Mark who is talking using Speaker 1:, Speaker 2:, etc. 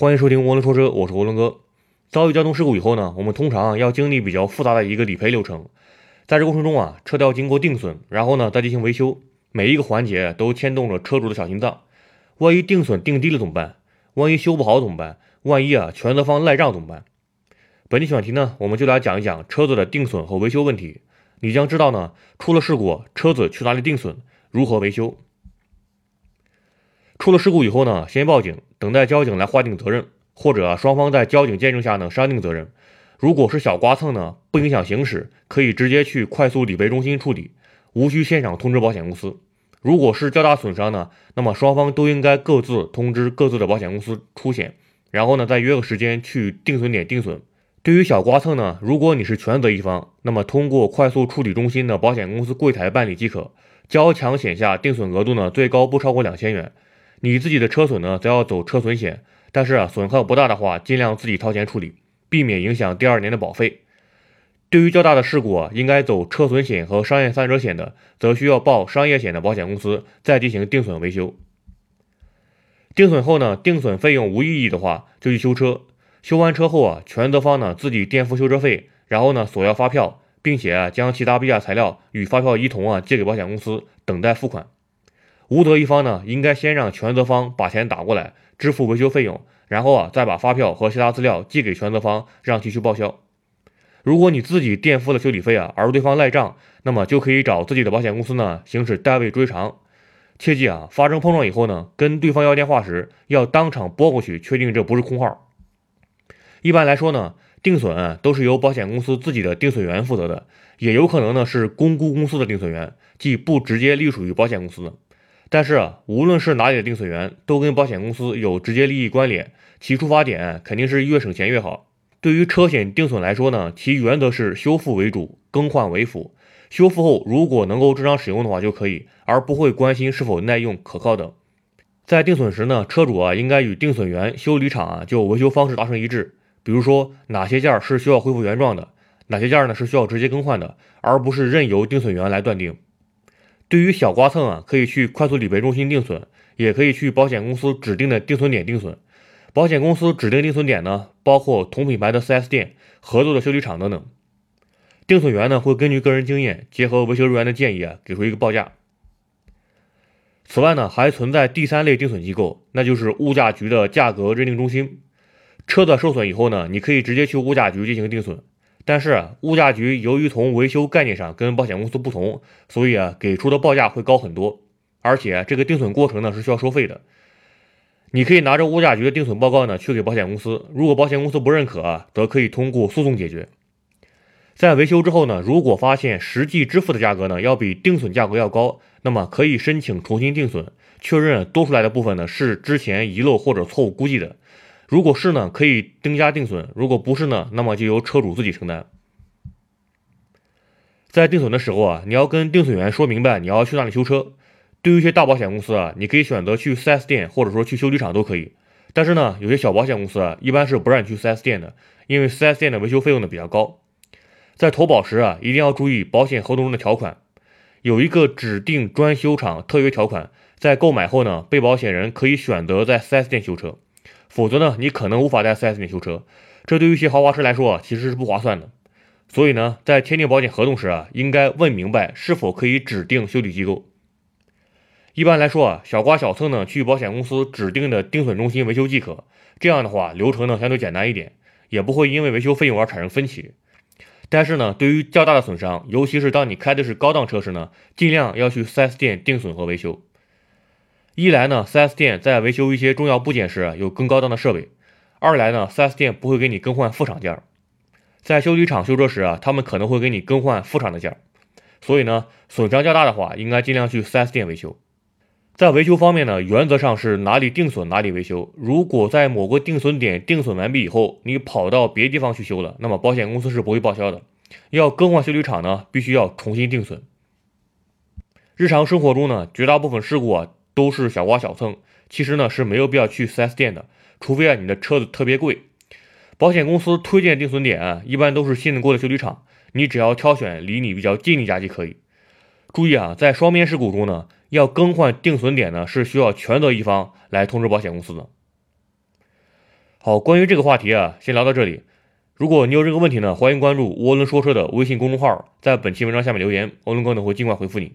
Speaker 1: 欢迎收听涡轮说车，我是涡轮哥。遭遇交通事故以后呢，我们通常要经历比较复杂的一个理赔流程。在这过程中啊，车都要经过定损，然后呢再进行维修，每一个环节都牵动着车主的小心脏。万一定损定低了怎么办？万一修不好怎么办？万一啊全责方赖账怎么办？本期选题呢，我们就来讲一讲车子的定损和维修问题。你将知道呢，出了事故，车子去哪里定损，如何维修。出了事故以后呢，先报警，等待交警来划定责任，或者双方在交警见证下呢商定责任。如果是小刮蹭呢，不影响行驶，可以直接去快速理赔中心处理，无需现场通知保险公司。如果是较大损伤呢，那么双方都应该各自通知各自的保险公司出险，然后呢再约个时间去定损点定损。对于小刮蹭呢，如果你是全责一方，那么通过快速处理中心的保险公司柜台办理即可。交强险下定损额度呢，最高不超过两千元。你自己的车损呢，则要走车损险，但是啊，损耗不大的话，尽量自己掏钱处理，避免影响第二年的保费。对于较大的事故啊，应该走车损险和商业三者险的，则需要报商业险的保险公司再进行定损维修。定损后呢，定损费用无异议的话，就去修车。修完车后啊，全责方呢自己垫付修车费，然后呢索要发票，并且啊将其他必要材料与发票一同啊借给保险公司，等待付款。无责一方呢，应该先让全责方把钱打过来，支付维修费用，然后啊，再把发票和其他资料寄给全责方，让其去报销。如果你自己垫付了修理费啊，而对方赖账，那么就可以找自己的保险公司呢，行使代位追偿。切记啊，发生碰撞以后呢，跟对方要电话时，要当场拨过去，确定这不是空号。一般来说呢，定损都是由保险公司自己的定损员负责的，也有可能呢是公估公司的定损员，即不直接隶属于保险公司。但是啊，无论是哪里的定损员，都跟保险公司有直接利益关联，其出发点肯定是越省钱越好。对于车险定损来说呢，其原则是修复为主，更换为辅。修复后如果能够正常使用的话就可以，而不会关心是否耐用、可靠等。在定损时呢，车主啊应该与定损员、修理厂啊就维修方式达成一致。比如说哪些件是需要恢复原状的，哪些件呢是需要直接更换的，而不是任由定损员来断定。对于小刮蹭啊，可以去快速理赔中心定损，也可以去保险公司指定的定损点定损。保险公司指定定损点呢，包括同品牌的 4S 店、合作的修理厂等等。定损员呢，会根据个人经验，结合维修人员的建议啊，给出一个报价。此外呢，还存在第三类定损机构，那就是物价局的价格认定中心。车子受损以后呢，你可以直接去物价局进行定损。但是物价局由于从维修概念上跟保险公司不同，所以啊给出的报价会高很多，而且这个定损过程呢是需要收费的。你可以拿着物价局的定损报告呢去给保险公司，如果保险公司不认可啊，则可以通过诉讼解决。在维修之后呢，如果发现实际支付的价格呢要比定损价格要高，那么可以申请重新定损，确认多出来的部分呢是之前遗漏或者错误估计的。如果是呢，可以增加定损；如果不是呢，那么就由车主自己承担。在定损的时候啊，你要跟定损员说明白你要去哪里修车。对于一些大保险公司啊，你可以选择去 4S 店，或者说去修理厂都可以。但是呢，有些小保险公司啊，一般是不让你去 4S 店的，因为 4S 店的维修费用呢比较高。在投保时啊，一定要注意保险合同中的条款，有一个指定专修厂特约条款，在购买后呢，被保险人可以选择在 4S 店修车。否则呢，你可能无法在 4S 店修车，这对于一些豪华车来说，其实是不划算的。所以呢，在签订保险合同时啊，应该问明白是否可以指定修理机构。一般来说啊，小刮小蹭呢，去保险公司指定的定损中心维修即可。这样的话，流程呢相对简单一点，也不会因为维修费用而产生分歧。但是呢，对于较大的损伤，尤其是当你开的是高档车时呢，尽量要去 4S 店定损和维修。一来呢，4S 店在维修一些重要部件时有更高档的设备；二来呢，4S 店不会给你更换副厂件，在修理厂修车时啊，他们可能会给你更换副厂的件。所以呢，损伤较大的话，应该尽量去 4S 店维修。在维修方面呢，原则上是哪里定损哪里维修。如果在某个定损点定损完毕以后，你跑到别地方去修了，那么保险公司是不会报销的。要更换修理厂呢，必须要重新定损。日常生活中呢，绝大部分事故啊。都是小刮小蹭，其实呢是没有必要去 4S 店的，除非啊你的车子特别贵。保险公司推荐定损点啊一般都是信得过的修理厂，你只要挑选离你比较近的一家就可以。注意啊，在双边事故中呢，要更换定损点呢是需要全责一方来通知保险公司的。好，关于这个话题啊，先聊到这里。如果你有任何问题呢，欢迎关注涡轮说车的微信公众号，在本期文章下面留言，涡轮哥呢会尽快回复你。